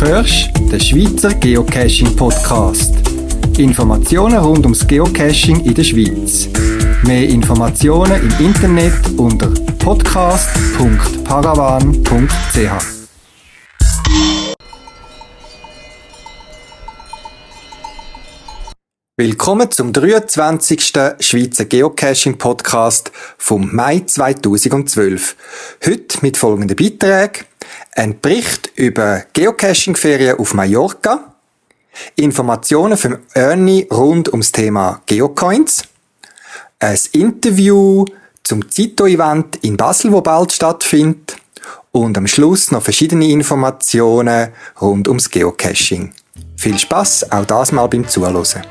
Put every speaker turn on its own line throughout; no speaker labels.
hörst den Schweizer Geocaching Podcast. Informationen rund ums Geocaching in der Schweiz. Mehr Informationen im Internet unter podcast.paravan.ch. Willkommen zum 23. Schweizer Geocaching Podcast vom Mai 2012. Heute mit folgenden Beiträgen. Ein Bericht über Geocaching-Ferien auf Mallorca. Informationen von Ernie rund ums Thema Geocoins. Ein Interview zum Zito-Event in Basel, wo bald stattfindet. Und am Schluss noch verschiedene Informationen rund ums Geocaching. Viel Spaß auch das mal beim Zuhören.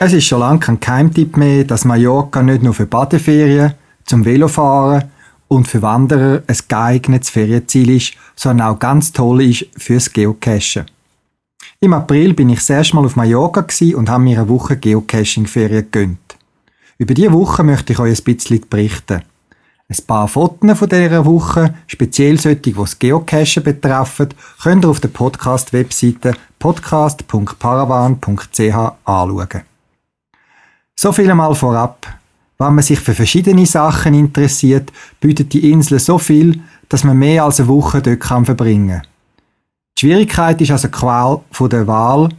Es ist schon lange kein Keimtipp mehr, dass Mallorca nicht nur für Badeferien, zum Velofahren und für Wanderer ein geeignetes Ferienziel ist, sondern auch ganz toll ist fürs Geocachen. Im April bin ich das erste Mal auf Mallorca und habe mir eine Woche Geocaching-Ferien gegönnt. Über diese Woche möchte ich euch ein bisschen berichten. Ein paar Fotos von dieser Woche, speziell solche, die das Geocachen betreffen, könnt ihr auf der Podcast-Webseite podcast.paravan.ch anschauen. So viel einmal vorab. Wenn man sich für verschiedene Sachen interessiert, bietet die Insel so viel, dass man mehr als eine Woche dort kann verbringen Die Schwierigkeit ist also die Qual von der Wahl,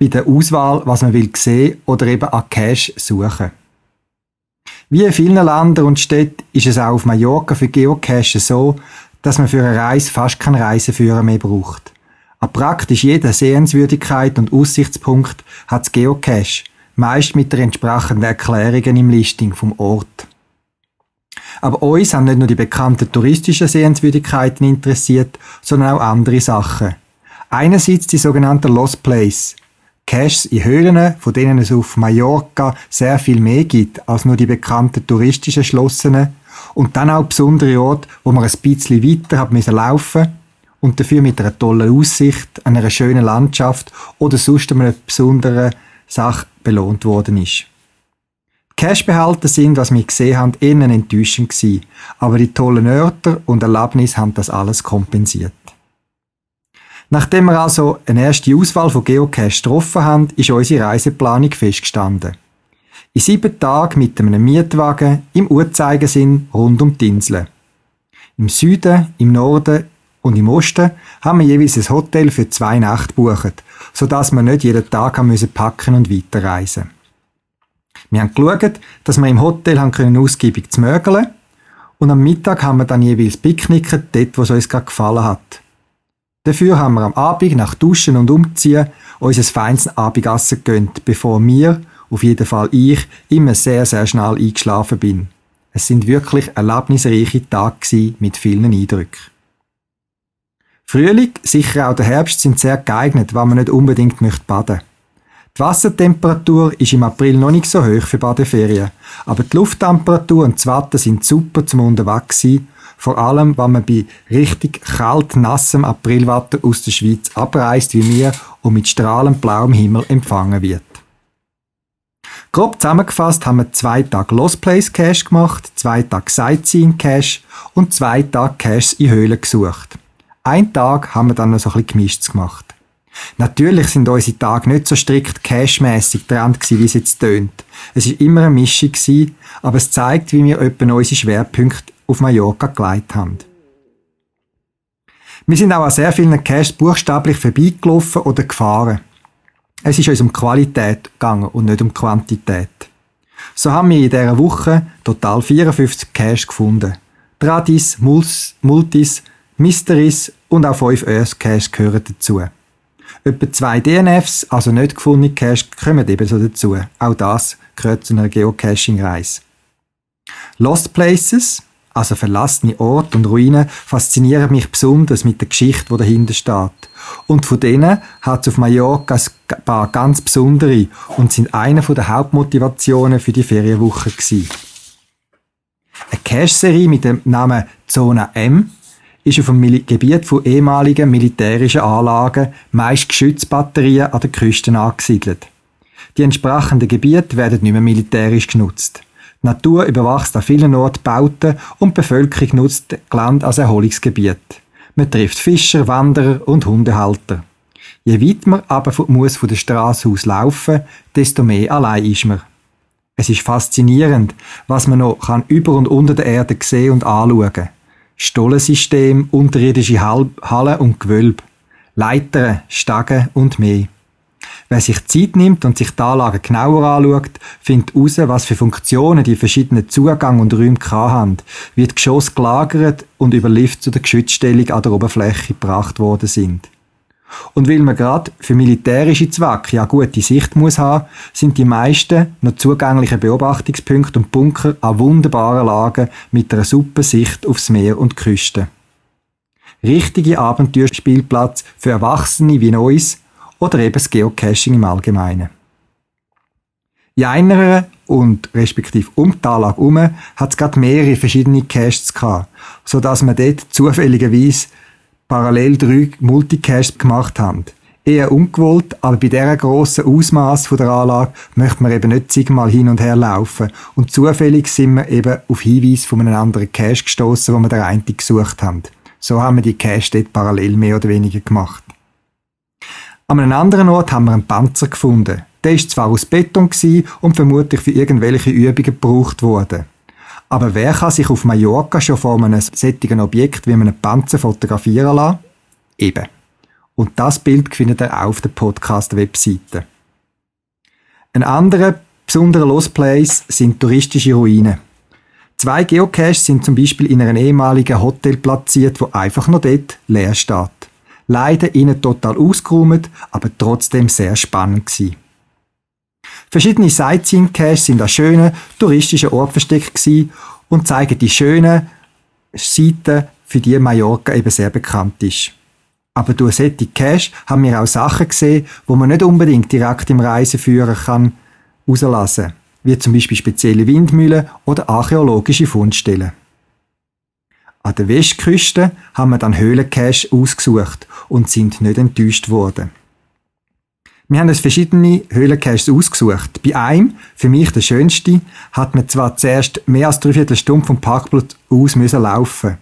bei der Auswahl, was man will sehen oder eben an Cache suchen. Wie in vielen Ländern und Städten ist es auch auf Mallorca für Geocache so, dass man für eine Reise fast keinen Reiseführer mehr braucht. An praktisch jeder Sehenswürdigkeit und Aussichtspunkt hat Geocache meist mit der entsprechenden Erklärungen im Listing vom Ort. Aber uns haben nicht nur die bekannten touristischen Sehenswürdigkeiten interessiert, sondern auch andere Sachen. Einerseits die sogenannten Lost Place. Caches in Höhlen, von denen es auf Mallorca sehr viel mehr gibt als nur die bekannten touristischen Schlossenen. Und dann auch besondere Orte, wo man ein bisschen weiter hat müssen laufen und dafür mit einer tollen Aussicht, einer schönen Landschaft oder sonst einem besonderen Sache belohnt worden ist. Die Cashbehälter sind, was wir gesehen haben, innen enttäuschend gewesen, aber die tollen Örter und Erlebnisse haben das alles kompensiert. Nachdem wir also eine erste Auswahl von Geocache getroffen haben, ist unsere Reiseplanung festgestanden. In sieben Tagen mit einem Mietwagen im Uhrzeigersinn rund um die Insel. Im Süden, im Norden und im Osten haben wir jeweils ein Hotel für zwei Nächte gebucht, sodass wir nicht jeden Tag haben müssen packen und weiterreisen. Wir haben geschaut, dass wir im Hotel haben können ausgiebig zu mögeln und am Mittag haben wir dann jeweils picknicken, dort, wo es uns gerade gefallen hat. Dafür haben wir am Abend nach Duschen und Umziehen unser feines Abendessen gegönnt, bevor wir, auf jeden Fall ich, immer sehr, sehr schnell eingeschlafen bin. Es sind wirklich erlebnisreiche Tage mit vielen Eindrücken. Frühling, sicher auch der Herbst sind sehr geeignet, wenn man nicht unbedingt möchte baden. Die Wassertemperatur ist im April noch nicht so hoch für Badeferien, aber die Lufttemperatur und das Wetter sind super zum Unterwegs sein, vor allem wenn man bei richtig kalt, nassem Aprilwetter aus der Schweiz abreist wie mir und mit strahlend blauem Himmel empfangen wird. Grob zusammengefasst haben wir zwei Tage Lost Place Cache gemacht, zwei Tage Sightseeing Cache und zwei Tage Caches in Höhlen gesucht. Ein Tag haben wir dann noch so ein bisschen gemischt gemacht. Natürlich sind unsere Tage nicht so strikt cashmäßig dran gewesen, wie es jetzt tönt. Es ist immer eine Mischung gewesen, aber es zeigt, wie wir etwa unsere Schwerpunkte auf Mallorca geleitet haben. Wir sind auch an sehr vielen Caches buchstäblich vorbeigelaufen oder gefahren. Es ist uns um Qualität gegangen und nicht um Quantität. So haben wir in dieser Woche total 54 Caches gefunden. Tradis, Multis, Mysteries und auch 5 Earth Cache gehören dazu. Etwa zwei DNFs, also nicht gefundene Cache, kommen ebenso dazu. Auch das gehört zu einer Geocaching-Reise. Lost Places, also verlassene Orte und Ruinen, faszinieren mich besonders mit der Geschichte, die dahinter steht. Und von denen hat es auf Mallorca ein paar ganz besondere und sind eine der Hauptmotivationen für die Ferienwoche gewesen. Eine Cache-Serie mit dem Namen Zona M ist auf dem Gebiet von ehemaligen militärischen Anlagen meist Geschützbatterien an den Küsten angesiedelt. Die entsprechenden Gebiete werden nicht mehr militärisch genutzt. Die Natur überwachst an vielen Orten Bauten und die Bevölkerung nutzt Land als Erholungsgebiet. Man trifft Fischer, Wanderer und Hundehalter. Je weiter man aber muss von der Straße aus laufen, desto mehr allein ist man. Es ist faszinierend, was man noch kann über und unter der Erde sehen und anschauen kann. Stollensystem, unterirdische Hallen und Gewölbe, Leitern, Stagen und mehr. Wer sich Zeit nimmt und sich die Anlagen genauer anschaut, findet heraus, was für Funktionen die verschiedenen Zugänge und Räume haben, wie die Geschosse gelagert und über Lift zu der Geschützstellung an der Oberfläche gebracht worden sind. Und weil man gerade für militärische Zwecke ja gute Sicht muss haben, sind die meisten noch zugänglichen Beobachtungspunkte und Bunker an wunderbaren Lagen mit einer super Sicht aufs Meer und die Küste. Richtige Abenteuerspielplatz für Erwachsene wie uns, oder eben das Geocaching im Allgemeinen. In einer und respektive um die Anlage herum hat es gerade mehrere verschiedene Caches gehabt, sodass wir dort zufälligerweise parallel drei Multicaches gemacht haben. Eher ungewollt, aber bei dieser grossen Ausmaß der Anlage möchte man eben nicht siebenmal hin und her laufen. Und zufällig sind wir eben auf Hinweis von einem anderen Cache gestoßen, wo wir den einen gesucht haben. So haben wir die Cache dort parallel mehr oder weniger gemacht. An einem anderen Ort haben wir einen Panzer gefunden. Der ist zwar aus Beton und vermutlich für irgendwelche Übungen gebraucht worden. Aber wer kann sich auf Mallorca schon vor einem sättigen Objekt wie einem Panzer fotografieren lassen? Eben. Und das Bild findet ihr auch auf der Podcast-Webseite. Ein anderer besonderer Lost Place sind touristische Ruinen. Zwei Geocaches sind zum Beispiel in einem ehemaligen Hotel platziert, wo einfach noch dort leer steht leider innen total ausgeräumt, aber trotzdem sehr spannend gewesen. Verschiedene Sightseeing-Caches sind an schönen touristischen Orten versteckt und zeigen die schönen Seiten, für die Mallorca eben sehr bekannt ist. Aber durch solche Cache haben wir auch Sachen gesehen, wo man nicht unbedingt direkt im Reiseführer kann rauslassen, wie zum Beispiel spezielle Windmühlen oder archäologische Fundstellen. An der Westküste haben wir dann Höhlencache ausgesucht und sind nicht enttäuscht worden. Wir haben uns verschiedene Höhlencaches ausgesucht. Bei einem, für mich der schönste, hat man zwar zuerst mehr als dreiviertel Stunde vom Parkplatz aus müssen laufen.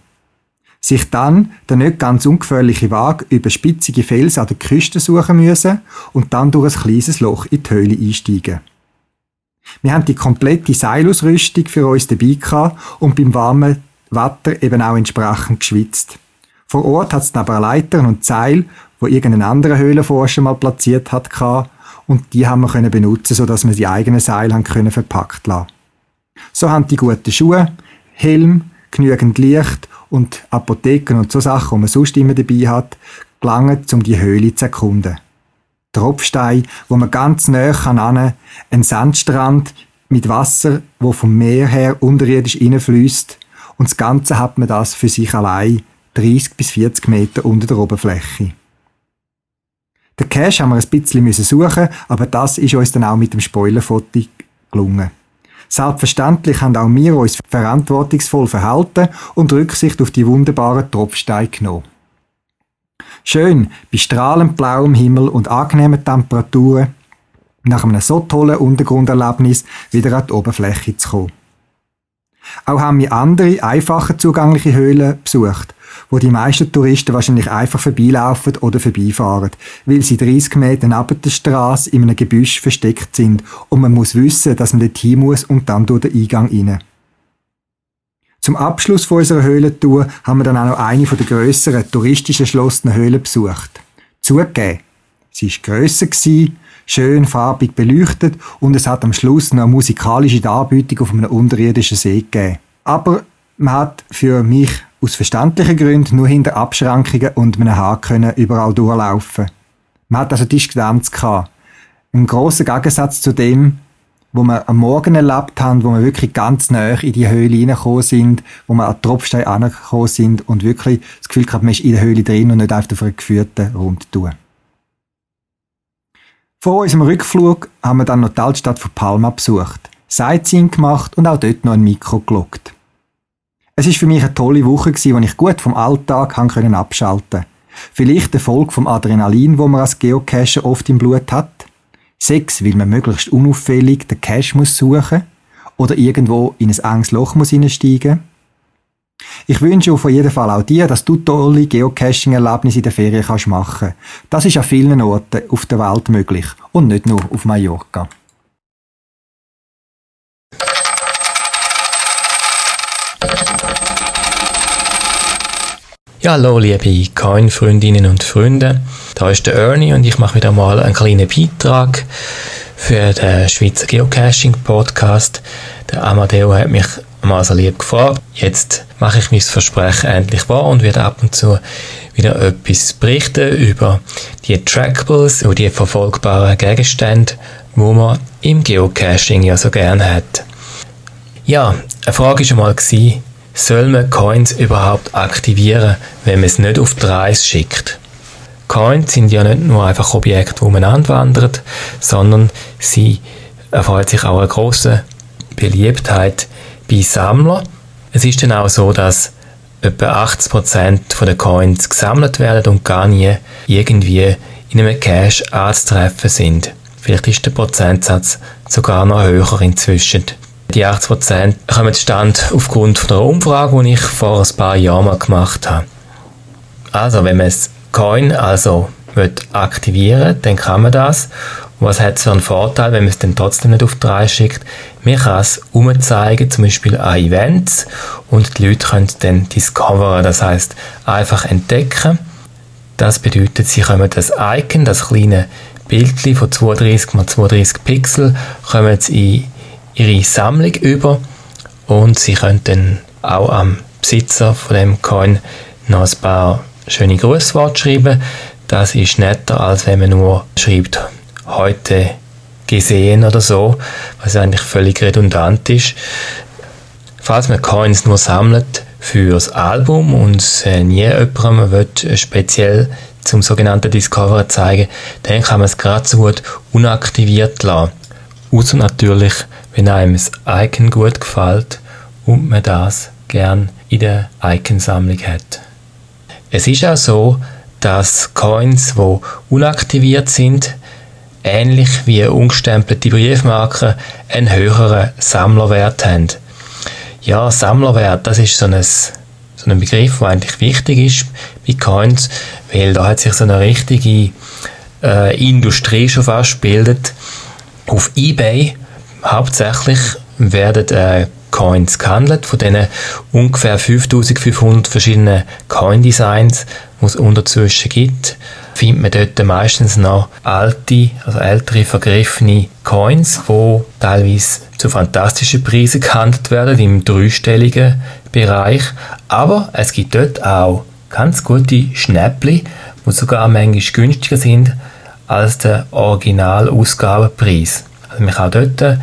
Sich dann der nicht ganz ungefährliche Wagen über spitzige Felsen an der Küste suchen müssen und dann durch ein kleines Loch in die Höhle einsteigen. Wir haben die komplette Seilausrüstung für uns dabei gehabt und beim warmen Wetter eben auch entsprechend geschwitzt. Vor Ort hat es aber Leitern und Seil, wo irgendein anderer Höhlenforscher mal platziert hat, und die haben wir können benutzen, sodass wir die eigenen Seile können verpackt lassen. So haben die guten Schuhe, Helm, genügend Licht und Apotheken und so Sachen, die man sonst immer dabei hat, gelangt, um die Höhle zu erkunden. Tropfstein, wo man ganz näher kann ein Sandstrand mit Wasser, wo vom Meer her unterirdisch reinfließt und das Ganze hat man das für sich allein 30 bis 40 Meter unter der Oberfläche. Den Cache haben wir ein bisschen suchen, aber das ist uns dann auch mit dem Spoilerfoto gelungen. Selbstverständlich haben auch wir uns verantwortungsvoll verhalten und Rücksicht auf die wunderbaren Tropfsteine genommen. Schön, bei strahlend blauem Himmel und angenehmen Temperaturen, nach einem so tollen Untergrunderlebnis wieder an die Oberfläche zu kommen. Auch haben wir andere, einfacher zugängliche Höhlen besucht, wo die meisten Touristen wahrscheinlich einfach vorbeilaufen oder vorbeifahren, weil sie 30 Meter neben der Straße in einem Gebüsch versteckt sind und man muss wissen, dass man dort hin muss und dann durch den Eingang rein. Zum Abschluss von unserer Höhlentour haben wir dann auch noch eine der grösseren, touristisch erschlossenen Höhlen besucht. Zugegeben, sie war grösser, schön farbig beleuchtet und es hat am Schluss noch eine musikalische Darbietung auf einem unterirdischen See gegeben. Aber man hat für mich aus verständlichen Gründen nur hinter Abschrankungen und einem Haar überall durchlaufen. Man hat also Distanz gehabt. Ein großer Gegensatz zu dem, wo wir am Morgen erlebt haben, wo wir wirklich ganz nah in die Höhle reingekommen sind, wo wir an den Tropfstein angekommen sind und wirklich das Gefühl gehabt, man ist in der Höhle drin und nicht auf einer geführten Rundtour. Vor unserem Rückflug haben wir dann noch die Altstadt von Palma besucht, Sightseeing gemacht und auch dort noch ein Mikro gelockt. Es ist für mich eine tolle Woche gewesen, wo ich gut vom Alltag haben können abschalten. Vielleicht der Folge vom Adrenalin, wo man als Geocacher oft im Blut hat. Sechs, weil man möglichst unauffällig den Cache muss suchen oder irgendwo in ein enges Loch muss hineinsteigen. Ich wünsche auf jeden Fall auch dir, dass du tolle Geocaching-Erlebnisse in der Ferien kannst machen. Das ist an vielen Orten auf der Welt möglich und nicht nur auf Mallorca.
Ja, hallo liebe Coin-Freundinnen und Freunde. Da ist der Ernie und ich mache wieder mal einen kleinen Beitrag für den Schweizer Geocaching-Podcast. Der Amadeo hat mich so lieb gefragt. Jetzt mache ich mein Versprechen endlich wahr und werde ab und zu wieder etwas berichten über die Trackables und die verfolgbaren Gegenstände, wo man im Geocaching ja so gerne hat. Ja, eine Frage war mal, soll man Coins überhaupt aktivieren, wenn man es nicht auf die Reise schickt? Coins sind ja nicht nur einfach Objekte, wo man anwandert, sondern sie erfreut sich auch eine große Beliebtheit bei Sammlern. Es ist dann auch so, dass etwa 80% der Coins gesammelt werden und gar nie irgendwie in einem Cache anzutreffen sind. Vielleicht ist der Prozentsatz sogar noch höher inzwischen. Die 80% kommen zustande aufgrund einer Umfrage, die ich vor ein paar Jahren mal gemacht habe. Also, wenn man das Coin also aktivieren dann kann man das. Was hat es für einen Vorteil, wenn man es dann trotzdem nicht auf die Reihe schickt? Man kann es umzeigen, zum Beispiel an Events, und die Leute können dann discoveren, das heißt einfach entdecken. Das bedeutet, sie kommen das Icon, das kleine Bildchen von 32 x 32 Pixel, kommen in ihre Sammlung über und sie können dann auch am Besitzer von dem Coin noch ein paar schöne Grußworte schreiben. Das ist netter, als wenn man nur schreibt, heute gesehen oder so, was eigentlich völlig redundant ist. Falls man Coins nur sammelt fürs Album und äh, nie jemandem will speziell zum sogenannten Discover zeigen, dann kann man es gerade so gut unaktiviert lassen. Außer natürlich, wenn einem das Icon gut gefällt und man das gern in der Iconsammlung hat. Es ist auch so, dass Coins, die unaktiviert sind, ähnlich wie ungestempelte Briefmarken, einen höheren Sammlerwert haben. Ja, Sammlerwert, das ist so ein, so ein Begriff, der eigentlich wichtig ist bei Coins, weil da hat sich so eine richtige äh, Industrie schon fast gebildet. Auf Ebay hauptsächlich werden äh, Coins gehandelt, von denen ungefähr 5500 verschiedene Coin-Designs, die es unterzwischen gibt, findet man dort meistens noch alte, also ältere vergriffene Coins, die teilweise zu fantastischen Preisen gehandelt werden, im dreistelligen Bereich. Aber es gibt dort auch ganz gute Schnäppli, die sogar manchmal günstiger sind als der Originalausgabenpreis. Also man kann dort äh,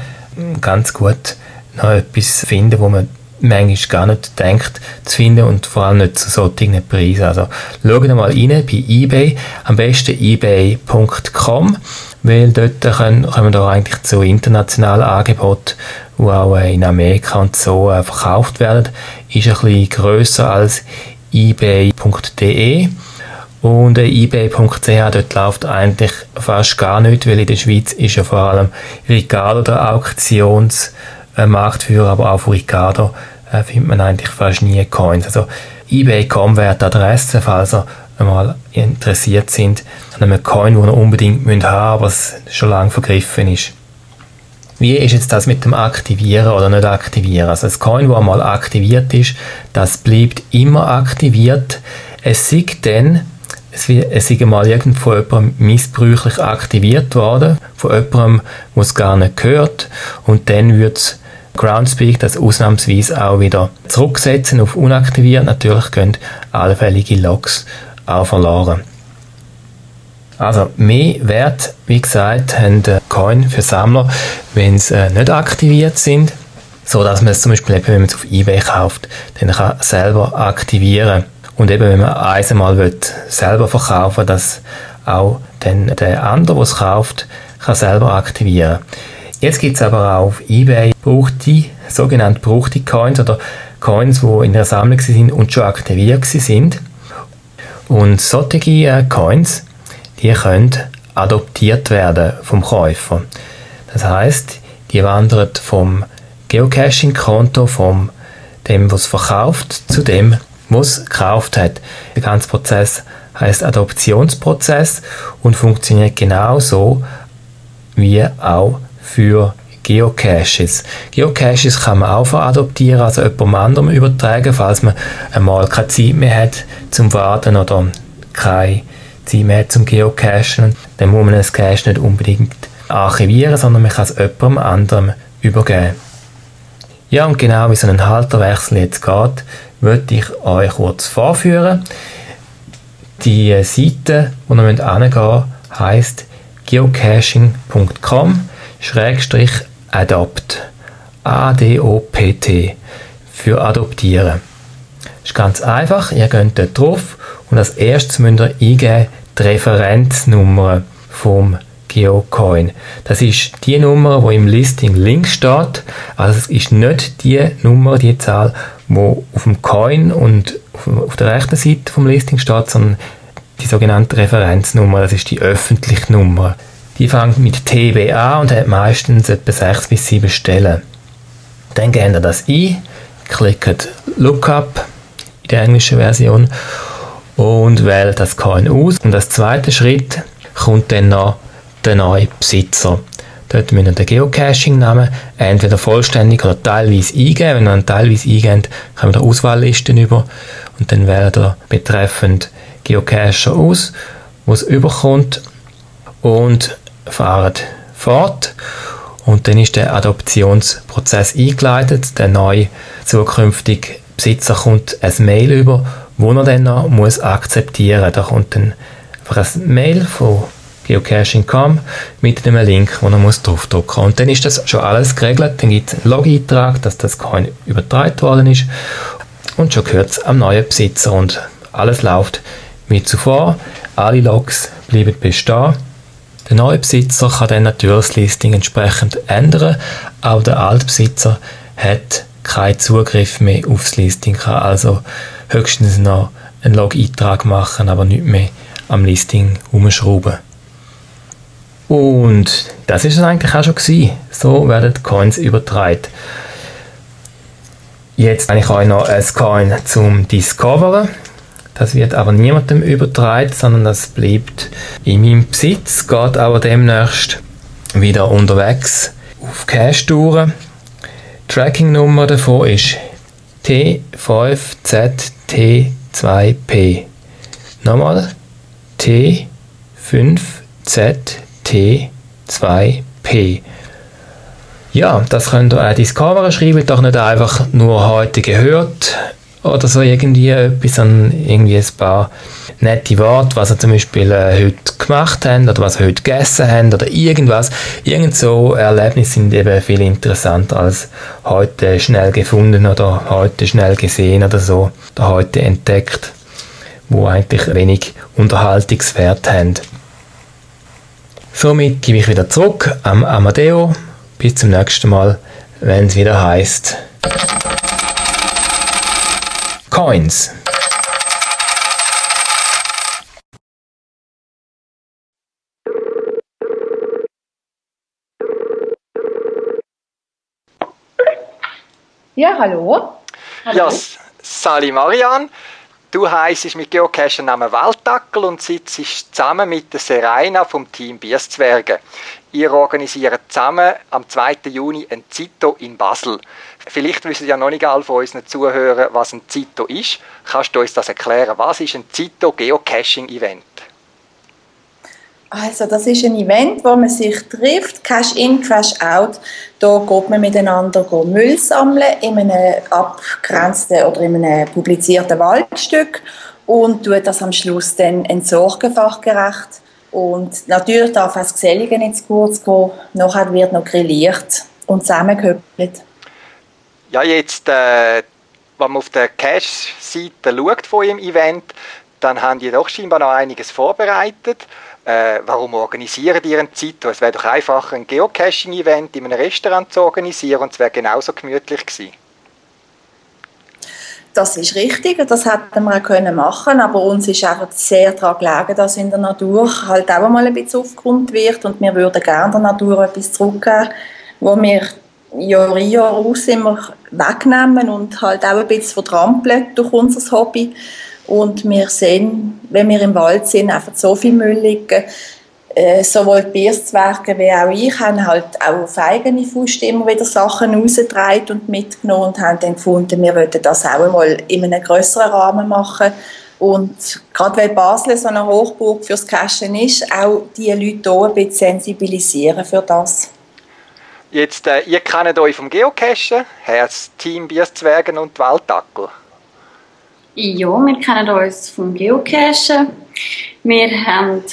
ganz gut noch etwas finden, wo man manchmal gar nicht denkt zu finden und vor allem nicht zu solchen Preisen. Also schaut mal rein bei eBay, am besten ebay.com, weil dort können, kommen wir eigentlich zu internationalen Angeboten, die auch äh, in Amerika und so äh, verkauft werden. Ist ein bisschen grösser als ebay.de und äh, ebay.ch, dort läuft eigentlich fast gar nicht, weil in der Schweiz ist ja vor allem Regal- oder Auktions Marktführer, aber auch von Ricardo äh, findet man eigentlich fast nie Coins. Also eBay.com wäre die Adresse, falls ihr mal interessiert sind an einem Coin, den ihr unbedingt müsst haben, aber es schon lange vergriffen ist. Wie ist jetzt das mit dem Aktivieren oder nicht aktivieren? Also das Coin, das einmal aktiviert ist, das bleibt immer aktiviert. Es sieht dann, es, es ist mal irgend von jemandem missbräuchlich aktiviert worden, von jemandem, der es gar nicht gehört, und dann wird es Groundspeak das ausnahmsweise auch wieder zurücksetzen auf unaktiviert. Natürlich gehen allfällige Logs auch verloren. Also mehr Wert, wie gesagt, haben Coin für Sammler, wenn sie äh, nicht aktiviert sind, so dass man es zum Beispiel, wenn man es auf eBay kauft, dann kann selber aktivieren und eben wenn man eins einmal will, selber verkaufen, dass auch dann der andere, der es kauft, kann selber aktivieren. Jetzt gibt es aber auch auf eBay brauchte, sogenannte brauchte Coins oder Coins, die in der Sammlung sind und schon aktiviert sind. Und solche äh, Coins, die können adoptiert werden vom Käufer. Das heißt, die wandern vom Geocaching-Konto, vom dem, was verkauft, zu dem, was gekauft hat. Der ganze Prozess heißt Adoptionsprozess und funktioniert genauso wie auch für Geocaches. Geocaches kann man auch veradoptieren, also jemandem anderem übertragen, falls man einmal keine Zeit mehr hat zum Warten oder keine Zeit mehr hat zum Geocachen. Dann muss man das Cache nicht unbedingt archivieren, sondern man kann es jemandem anderem übergeben. Ja, und genau wie so ein Halterwechsel jetzt geht, würde ich euch kurz vorführen. Die Seite, wo ihr hingehen müsst, heisst geocaching.com adopt. A-D-O-P-T für adoptieren. Ist ganz einfach. Ihr geht dort drauf und als erstes müsst ihr eingeben die Referenznummer vom Geocoin. Das ist die Nummer, wo im Listing links steht. Also es ist nicht die Nummer, die Zahl, wo auf dem Coin und auf der rechten Seite vom Listing steht, sondern die sogenannte Referenznummer. Das ist die öffentliche Nummer. Die fängt mit TB an und hat meistens etwa 6 bis 7 Stellen. Dann gebt ihr das ein, klickt Lookup in der englischen Version und wählt das Coin aus. Und als zweiter Schritt kommt dann noch der neue Besitzer. Dort müsst ihr den Geocaching-Namen entweder vollständig oder teilweise eingeben. Wenn ihr dann teilweise eingebt, kommt ihr Auswahllisten über und dann wählt ihr betreffend Geocacher aus, wo es überkommt und fahrt fort. Und dann ist der Adoptionsprozess eingeleitet. Der neue zukünftige Besitzer kommt ein Mail über, wo er dann noch muss akzeptieren. Da kommt dann einfach ein Mail von Geocaching.com mit dem Link, wo man muss draufdrücken Und dann ist das schon alles geregelt. Dann gibt es einen Log-Eintrag, dass das Coin übertragen worden ist. Und schon gehört es am neuen Besitzer. Und alles läuft wie zuvor. Alle Logs bleiben bestehen. Der neue Besitzer kann dann natürlich das Listing entsprechend ändern. Auch der Altbesitzer hat keinen Zugriff mehr aufs Listing, kann also höchstens noch einen Log-Eintrag machen, aber nicht mehr am Listing umschrauben. Und das ist es eigentlich auch schon gewesen. So werden die Coins übertragen. Jetzt habe ich euch noch ein Coin zum Discoveren. Das wird aber niemandem übertragen, sondern das bleibt in meinem Besitz, geht aber demnächst wieder unterwegs auf Cache-Touren. Tracking-Nummer davon ist T5ZT2P. Nochmal T5ZT2P. T2P. Ja, das könnt ihr auch Discover schreiben, doch nicht einfach nur heute gehört oder so irgendwie etwas, sondern irgendwie ein paar nette Worte, was ihr zum Beispiel äh, heute gemacht habt oder was ihr heute gegessen habt oder irgendwas. Irgend so Erlebnisse sind eben viel interessanter als heute schnell gefunden oder heute schnell gesehen oder so oder heute entdeckt, wo eigentlich wenig Unterhaltungswert haben. Somit gebe ich wieder zurück am Amadeo. Bis zum nächsten Mal, wenn es wieder heißt Coins.
Ja, hallo.
hallo. Ja, Sali Marian. Du heisst mit Geocacher Namen Walddackel und sitzt zusammen mit der Serena vom Team Bierzwerge. Ihr organisiert zusammen am 2. Juni ein Zito in Basel. Vielleicht wissen ja noch nicht alle von unseren Zuhörern, was ein Zito ist. Kannst du uns das erklären? Was ist ein Zito Geocaching Event?
Also das ist ein Event, wo man sich trifft, Cash in, Cash out. Da geht man miteinander Müll sammeln in einem abgrenzten oder in einem publizierten Waldstück und tut das am Schluss dann entsorgen fachgerecht. Und natürlich darf auch das Gesellige nicht zu kurz gehen. Nachher wird noch grilliert und zusammengehöppelt.
Ja, jetzt, äh, wenn man auf der Cash-Seite schaut von Ihrem Event, dann haben die doch scheinbar noch einiges vorbereitet äh, warum organisieren die einen Zito? Es wäre doch einfacher, ein Geocaching-Event in einem Restaurant zu organisieren und es wäre genauso gemütlich gewesen.
das ist richtig, das hätten wir auch können machen, aber uns ist einfach sehr daran gelegen, dass in der Natur halt auch mal ein bisschen aufgeräumt wird und wir würden gerne der Natur etwas zurückgeben, wo wir Jahr in Jahr aus immer wegnehmen und halt auch ein bisschen vertrampeln durch unser Hobby. Und wir sehen, wenn wir im Wald sind, einfach so viel Müll liegen, äh, sowohl die Bierzwerge wie auch ich haben halt auch auf eigene Faust immer wieder Sachen rausgetragen und mitgenommen und haben dann gefunden, wir wollten das auch einmal in einem größeren Rahmen machen. Und gerade weil Basel so eine Hochburg fürs Cashen ist, auch die Leute hier ein bisschen sensibilisieren für das.
Jetzt, äh, ihr kennt euch vom Geocachen, das Team Bierzwergen und Walddackel.
Ja, wir kennen uns vom Geocachen. Wir haben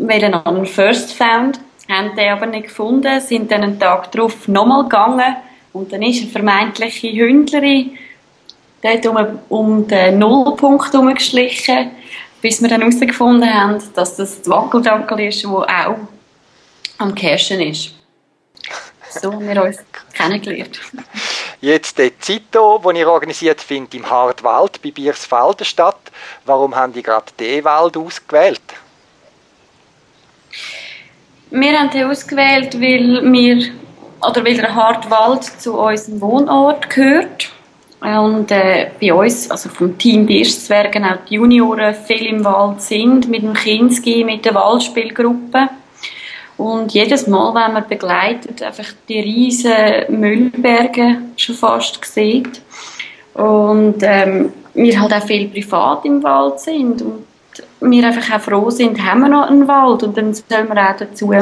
einen First Found, haben den aber nicht gefunden, sind dann einen Tag darauf nochmal gegangen und dann ist eine vermeintliche Hündlerin dort um, um den Nullpunkt herumgeschlichen, bis wir dann herausgefunden haben, dass das die Wackeldackel ist, wo auch am Cashen ist. So haben wir uns kennengelernt.
Jetzt die Zito, die ihr organisiert findet im Hartwald bei Biersfelden statt. Warum haben die gerade den Wald ausgewählt?
Wir haben den ausgewählt, weil wir oder weil der Hartwald zu unserem Wohnort gehört. Und äh, bei uns, also vom Team Birstzwergen, auch die Junioren viel im Wald sind, mit dem Kinski, mit der Waldspielgruppe. Und jedes Mal, wenn man begleitet, einfach die riesen Müllberge schon fast sieht. Und ähm, wir halt auch viel privat im Wald sind. Und wir einfach auch froh sind, haben wir noch einen Wald und dann sollen wir auch dazu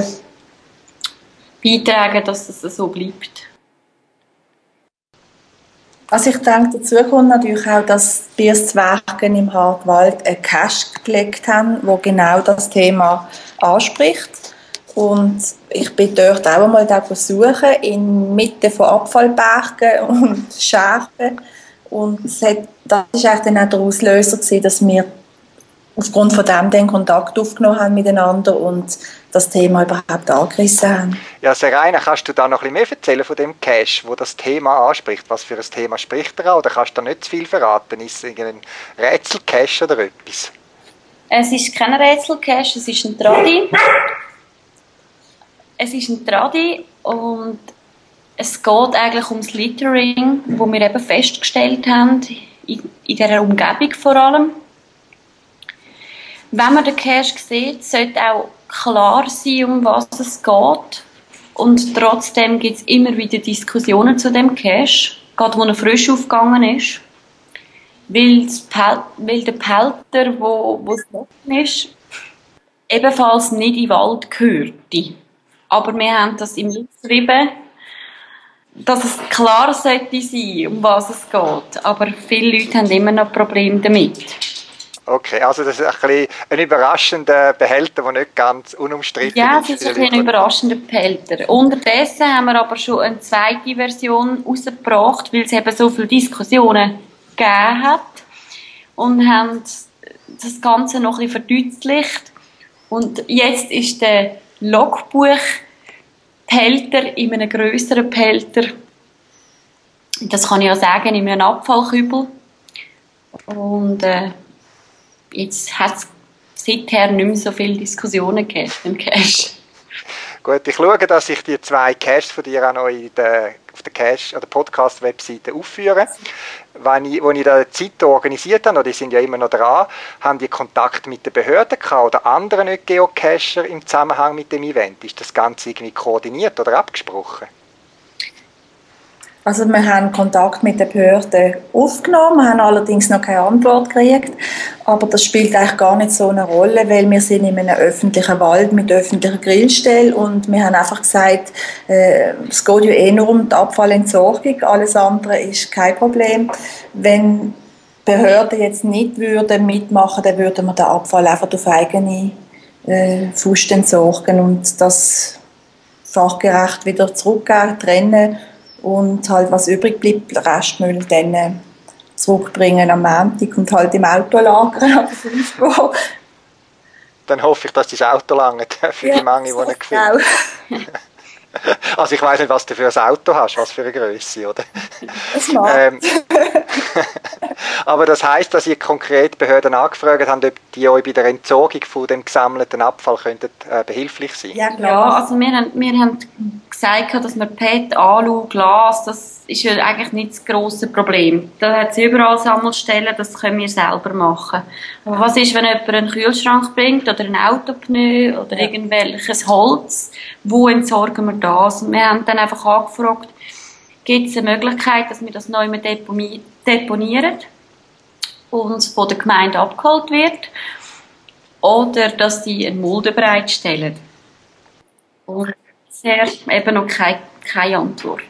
beitragen, dass es so bleibt.
Also ich denke, dazu kommt natürlich auch, dass die Bierzwergen im Hartwald einen Cache gelegt haben, wo genau das Thema anspricht. Und ich bin dort auch einmal da besuchen, in Mitte von Abfallbergen und Scherben. Und das war eigentlich dann auch der Auslöser, gewesen, dass wir aufgrund von dem den Kontakt aufgenommen haben miteinander und das Thema überhaupt angerissen haben.
Ja, Serena, kannst du da noch ein bisschen mehr erzählen von dem Cache, wo das Thema anspricht? Was für ein Thema spricht er an? Oder kannst du da nicht zu viel verraten? Ist es ein Rätselcache oder etwas?
Es ist kein Rätselcache, es ist ein Tradi. Es ist ein Tradi und es geht eigentlich ums Littering, wo wir eben festgestellt haben, in, dieser Umgebung vor allem wenn man den Cache sieht, sollte auch klar sein, um was es geht. Und trotzdem gibt es immer wieder Diskussionen zu dem Cache, gerade wo er frisch aufgegangen ist. Weil, weil der Pelter, wo, wo es ist, ebenfalls nicht in den Wald gehörte. Aber wir haben das im Lied geschrieben, dass es klar sollte sein, um was es geht. Aber viele Leute haben immer noch Probleme damit.
Okay, also das ist ein, bisschen ein überraschender Behälter, der nicht ganz unumstritten
ja, ist. Ja, es ist ein, ein überraschender Behälter. Unterdessen haben wir aber schon eine zweite Version rausgebracht, weil es eben so viele Diskussionen gegeben hat und haben das Ganze noch ein bisschen verdeutlicht. Und jetzt ist der Logbuch-Behälter in einem größeren Behälter, das kann ich ja sagen, in einem Abfallkübel. Und äh, jetzt hat es seither nicht mehr so viele Diskussionen gegeben im Cache.
Gut, ich schaue, dass ich die zwei Caches von dir auch noch der, der Cache, der Podcast-Webseite aufführe. Wenn ich, als ich die Zeit organisiert habe, und die sind ja immer noch dran, haben die Kontakt mit den Behörden gehabt oder anderen Geocacher im Zusammenhang mit dem Event? Ist das Ganze irgendwie koordiniert oder abgesprochen?
Also wir haben Kontakt mit den Behörden aufgenommen, haben allerdings noch keine Antwort gekriegt. Aber das spielt eigentlich gar nicht so eine Rolle, weil wir sind in einem öffentlichen Wald mit öffentlicher Grillstelle und wir haben einfach gesagt, äh, es geht ja eh nur um die Abfallentsorgung, alles andere ist kein Problem. Wenn Behörden jetzt nicht würden mitmachen, dann würden wir den Abfall einfach auf eigene äh, Faust entsorgen und das fachgerecht wieder zurückgeben, trennen und halt was übrig bleibt, Restmüll dann äh, zurückbringen am Montag und halt im Auto lagern
Dann hoffe ich, dass das Auto lange für ja, die Menge, die er gefällt. Also ich weiß nicht, was du für ein Auto hast, was für eine Größe, oder?
Das ähm,
Aber das heißt, dass ihr konkret Behörden angefragt habt, ob die euch bei der Entsorgung von dem gesammelten Abfall könnten, äh, behilflich sein
Ja, ja, also wir haben, wir haben gesagt, dass wir PET, Alu, Glas, das ist ja eigentlich nicht das grosse Problem. Da hat es überall Sammelstellen, das können wir selber machen. Aber was ist, wenn jemand einen Kühlschrank bringt oder ein Autopneu oder ja. irgendwelches Holz? Wo entsorgen wir das? Und wir haben dann einfach angefragt, gibt es eine Möglichkeit, dass wir das neu deponieren und von der Gemeinde abgeholt wird oder dass die einen Mulde bereitstellen. Und bisher eben noch keine, keine Antwort.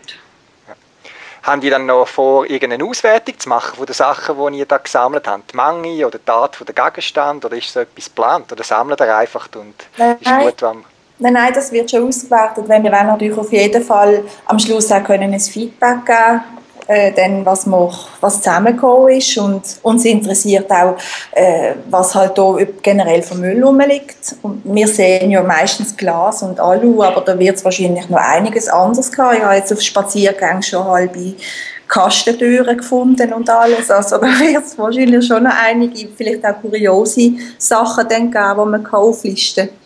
Haben die dann noch vor, irgendeine Auswertung zu machen von den Sachen, die ihr da gesammelt habt? Die Menge oder die Art von der Gegenstand? Oder ist so etwas geplant? Oder sammelt ihr einfach und
ist gut, wenn Nein, nein, das wird schon ausgewertet. Wenn wir wollen natürlich auf jeden Fall am Schluss auch können ein Feedback geben äh, was, was zusammengekommen ist und uns interessiert auch, äh, was halt da generell vom Müll rumliegt. Und wir sehen ja meistens Glas und Alu, aber da wird es wahrscheinlich noch einiges anderes geben. Ich habe jetzt auf Spaziergängen schon halbe Kastentüren gefunden und alles. Also da wird es wahrscheinlich schon noch einige, vielleicht auch kuriose Sachen geben, die man auflisten kann.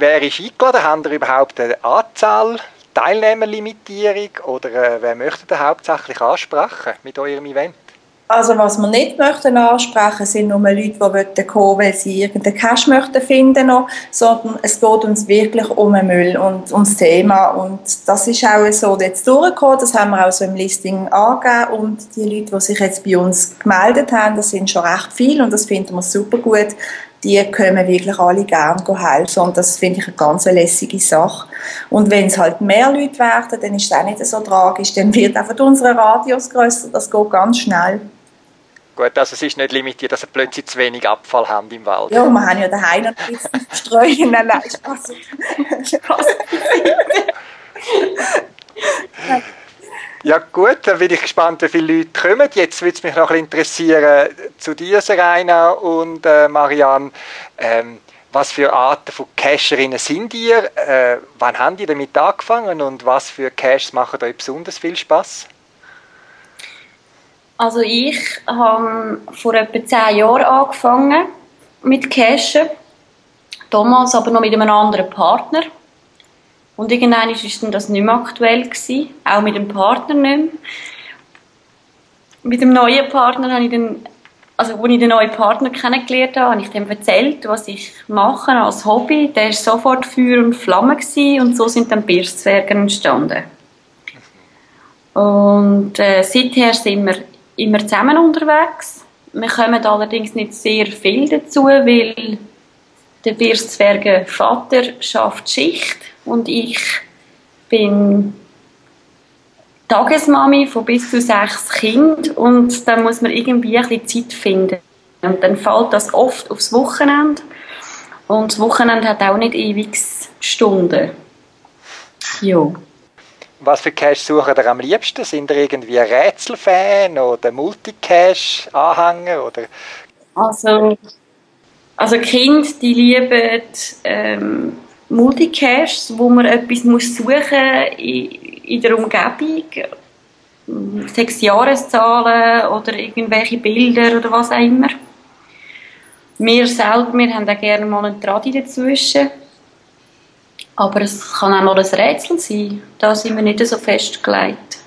Wer ist eingeladen? Haben ihr überhaupt eine Anzahl, Teilnehmerlimitierung oder äh, wer möchte ihr hauptsächlich ansprechen mit eurem Event?
Also was wir nicht möchten ansprechen, sind nur Leute, die kommen weil sie irgendeinen Cash möchten finden noch, sondern es geht uns wirklich um den Müll und ums Thema und das ist auch so jetzt durchgekommen, das haben wir auch so im Listing angegeben und die Leute, die sich jetzt bei uns gemeldet haben, das sind schon recht viele und das finden wir super gut, die können wirklich alle gerne helfen und das finde ich eine ganz lässige Sache. Und wenn es halt mehr Leute werden, dann ist es auch nicht so tragisch, dann wird einfach unsere Radius grösser, das geht ganz schnell.
Gut, also es ist nicht limitiert, dass wir plötzlich zu wenig Abfall haben im Wald.
Ja, wir haben ja daheim noch ein bisschen streuen. Nein, nein, Spaß.
Ja gut, dann bin ich gespannt, wie viele Leute kommen. Jetzt würde es mich noch interessieren zu dir, Serena und äh, Marianne. Ähm, was für Arten von Cacherinnen sind ihr? Äh, wann haben die damit angefangen und was für Caches machen euch besonders viel Spaß?
Also ich habe vor etwa zehn Jahren angefangen mit Cachen. Damals aber noch mit einem anderen Partner. Und irgendwann war das nicht mehr aktuell. Gewesen, auch mit dem Partner nicht mehr. Mit dem neuen Partner habe ich dann, also als ich den neuen Partner kennengelernt habe, habe ich dem erzählt, was ich mache als Hobby. Der war sofort Feuer und Flamme gewesen, und so sind dann Birstzwerge entstanden. Und äh, seither sind wir immer zusammen unterwegs. Wir kommen allerdings nicht sehr viel dazu, weil der Birstzwerge Vater schafft Schicht und ich bin Tagesmami von bis zu sechs Kindern und dann muss man irgendwie ein bisschen Zeit finden. Und dann fällt das oft aufs Wochenende und das Wochenende hat auch nicht ewig Stunden. Ja.
Was für Cache suchen ihr am liebsten? Sind ihr irgendwie Rätselfan oder Multicache-Anhänger? Oder?
Also, also Kinder, die lieben ähm, Multicaches, wo man etwas muss suchen in, in der Umgebung, sechs Jahreszahlen oder irgendwelche Bilder oder was auch immer. Wir selber, wir haben auch gerne mal einen Tradi dazwischen. Aber es kann auch mal ein Rätsel sein. Da sind wir nicht so festgelegt.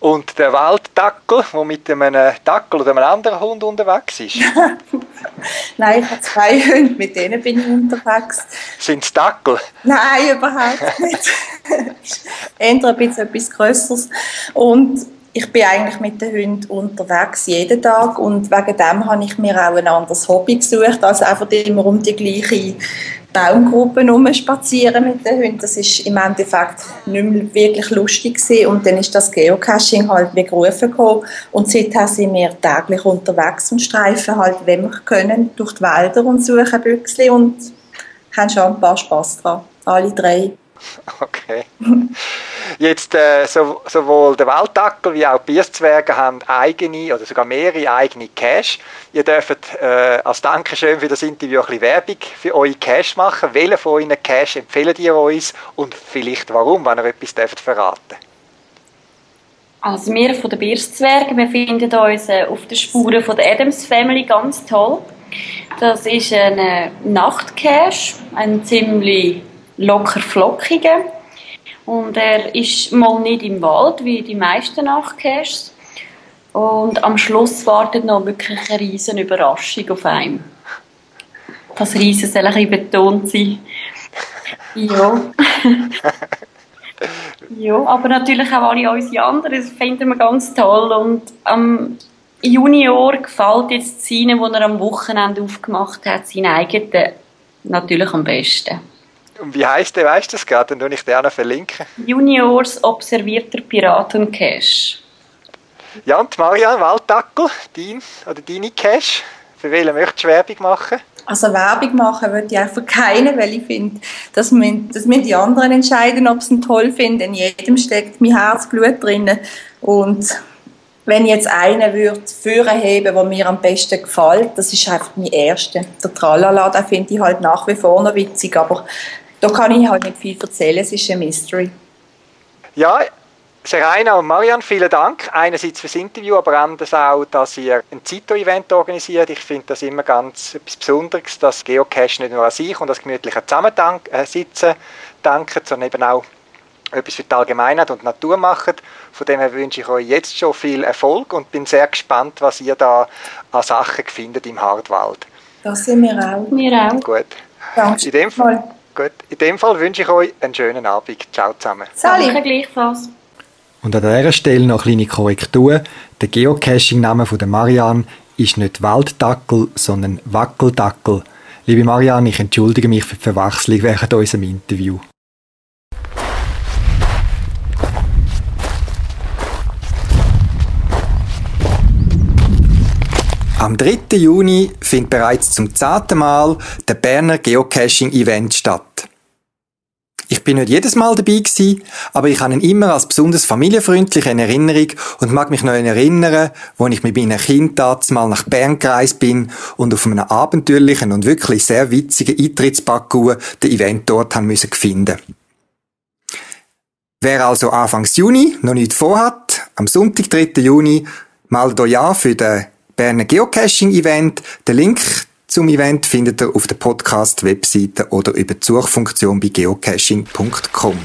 Und der Walddackel, der mit einem Dackel oder einem anderen Hund unterwegs ist?
Nein, ich habe zwei Hunde, mit denen bin ich unterwegs.
Sind es Dackel?
Nein, überhaupt nicht. Eher ein bisschen etwas Größeres. Und ich bin eigentlich mit den Hunden unterwegs, jeden Tag. Und wegen dem habe ich mir auch ein anderes Hobby gesucht, als einfach immer um die gleiche Baumgruppen spazieren mit den Hunden. Das ist im Endeffekt nicht mehr wirklich lustig gewesen. Und dann ist das Geocaching halt wie gerufen gekommen. Und seither sind wir täglich unterwegs und streifen halt, wenn wir können, durch die Wälder und suchen Büchse und haben schon ein paar Spass dran. Alle drei.
Okay. Jetzt äh, so, sowohl der Walddackel wie auch die Bierzwerge haben eigene oder sogar mehrere eigene Cache. Ihr dürft äh, als Dankeschön für das Interview ein Werbung für eure Cache machen. Welche von euren Cache empfehlt ihr uns und vielleicht warum, wenn ihr etwas dürft verraten
Also wir von den Bierzwergen, wir finden uns äh, auf den Spuren von der Adams Family ganz toll. Das ist ein äh, Nachtcache, ein ziemlich locker flockiger. Und er ist mal nicht im Wald, wie die meisten Nachtcaches. Und am Schluss wartet noch wirklich eine riesen Überraschung auf einem. Das Riesen soll ein bisschen betont sein. Ja. ja, aber natürlich auch alle unsere anderen, das finden wir ganz toll. Und am Junior gefällt jetzt seine, die er am Wochenende aufgemacht hat, sein eigenen, natürlich am besten.
Und wie heisst der, weißt du das gerade? Dann ich den noch verlinken.
Juniors observierter Piratencache.
Ja, und Marianne Walddackel, dein oder deine Cache, für welchen möchtest du Werbung machen?
Also Werbung machen würde ich einfach keine, weil ich finde, dass wir, dass die anderen entscheiden, ob sie ihn toll finden. In jedem steckt mein Herzblut drin. Und wenn ich jetzt einen würde führen heben, der mir am besten gefällt, das ist einfach mein erster. Der Tralala, den finde ich halt nach wie vor noch witzig, aber da kann ich halt nicht viel erzählen, es ist ein Mystery.
Ja, Serena und Marianne, vielen Dank. Einerseits fürs Interview, aber andererseits auch, dass ihr ein Zito-Event organisiert. Ich finde das immer ganz etwas Besonderes, dass Geocache nicht nur an sich und das gemütliche Zusammensitzen danken, sondern eben auch etwas für die Allgemeinheit und die Natur machen. Von dem her wünsche ich euch jetzt schon viel Erfolg und bin sehr gespannt, was ihr da an Sachen findet im Hartwald.
Das sind wir auch.
Wir auch.
Gut.
Danke.
In dem Fall, gut. In dem Fall wünsche ich euch einen schönen Abend. Ciao zusammen.
Danke
Sali.
gleichfalls.
Und an dieser Stelle noch eine kleine Korrektur. Der Geocaching-Name von der Marianne ist nicht Walddackel, sondern Wackeldackel. Liebe Marianne, ich entschuldige mich für die Verwechslung während unserem Interview. Am 3. Juni findet bereits zum zehnten Mal der Berner Geocaching-Event statt. Ich bin nicht jedes Mal dabei gewesen, aber ich habe ihn immer als besonders familienfreundlich in Erinnerung und mag mich noch erinnern, wo ich mit meinen Kindern mal nach Bern gereist bin und auf einem abenteuerlichen und wirklich sehr witzigen Eintrittsparcours den Event dort haben müssen finden. Wer also Anfangs Juni noch nichts vorhat, am Sonntag, 3. Juni, meldet euch an für den Berner Geocaching-Event. Den Link zum Event findet ihr auf der Podcast-Webseite oder über die Suchfunktion bei geocaching.com.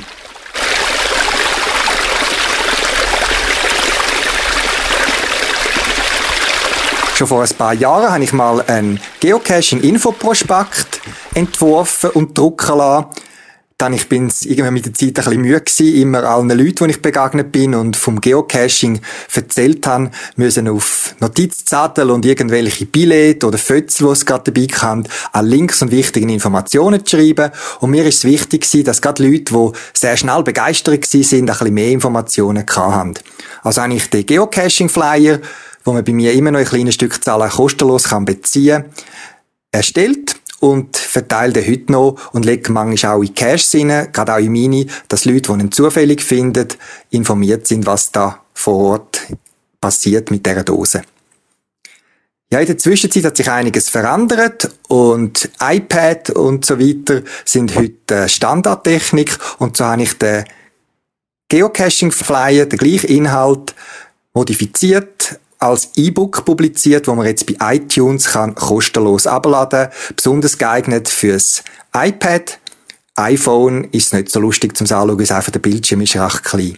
Schon vor ein paar Jahren habe ich mal einen Geocaching-Infoprospekt entworfen und drucken lassen. Dann ich bin's irgendwann mit der Zeit ein bisschen müde gewesen, immer allen Leuten, die ich begegnet bin und vom Geocaching erzählt haben, müssen auf Notizzettel und irgendwelche Billette oder Fotos, die es gerade dabei hatten, an Links und wichtigen Informationen zu schreiben. Und mir ist es wichtig gewesen, dass gerade Leute, die sehr schnell begeistert gewesen sind, ein bisschen mehr Informationen haben. Also habe ich den Geocaching-Flyer, wo man bei mir immer noch in kleinen Stückzahlen kostenlos kann beziehen erstellt und verteile den heute noch und lege manchmal auch in Caches rein, gerade auch in meine, dass Leute, die ihn zufällig finden, informiert sind, was da vor Ort passiert mit dieser Dose. Ja, in der Zwischenzeit hat sich einiges verändert und iPad und so weiter sind heute Standardtechnik und so habe ich den Geocaching-Flyer, den gleichen Inhalt, modifiziert, als E-Book publiziert, wo man jetzt bei iTunes kann kostenlos abladen. Besonders geeignet fürs iPad. iPhone ist nicht so lustig zum Anschauen, weil einfach der Bildschirm ist recht klein.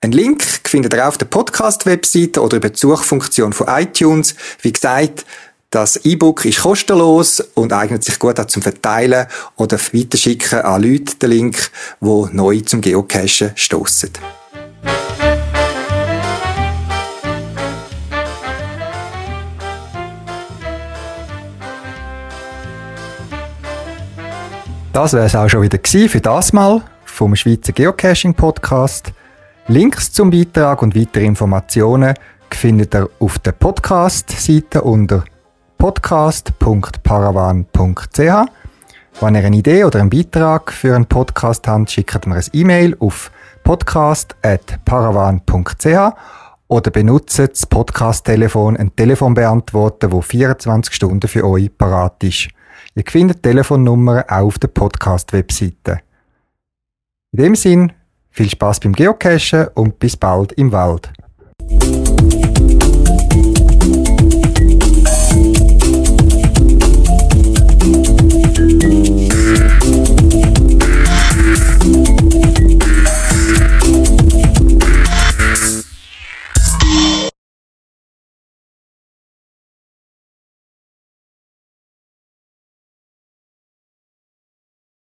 Ein Link findet ihr auf der Podcast-Webseite oder über die Suchfunktion von iTunes. Wie gesagt, das E-Book ist kostenlos und eignet sich gut auch zum Verteilen oder weiterschicken an Leute den Link, die neu zum Geocachen stoßen. Das wäre es auch schon wieder gewesen für das Mal vom Schweizer Geocaching Podcast. Links zum Beitrag und weitere Informationen findet ihr auf der Podcast-Seite unter podcast.paravan.ch. Wenn ihr eine Idee oder einen Beitrag für einen Podcast habt, schickt mir ein E-Mail auf podcast.paravan.ch oder benutzt das Podcast-Telefon, ein Telefonbeantworter, wo 24 Stunden für euch parat ist. Ihr findet Telefonnummern auch auf der Podcast-Webseite. In dem Sinn, viel Spaß beim Geocachen und bis bald im Wald.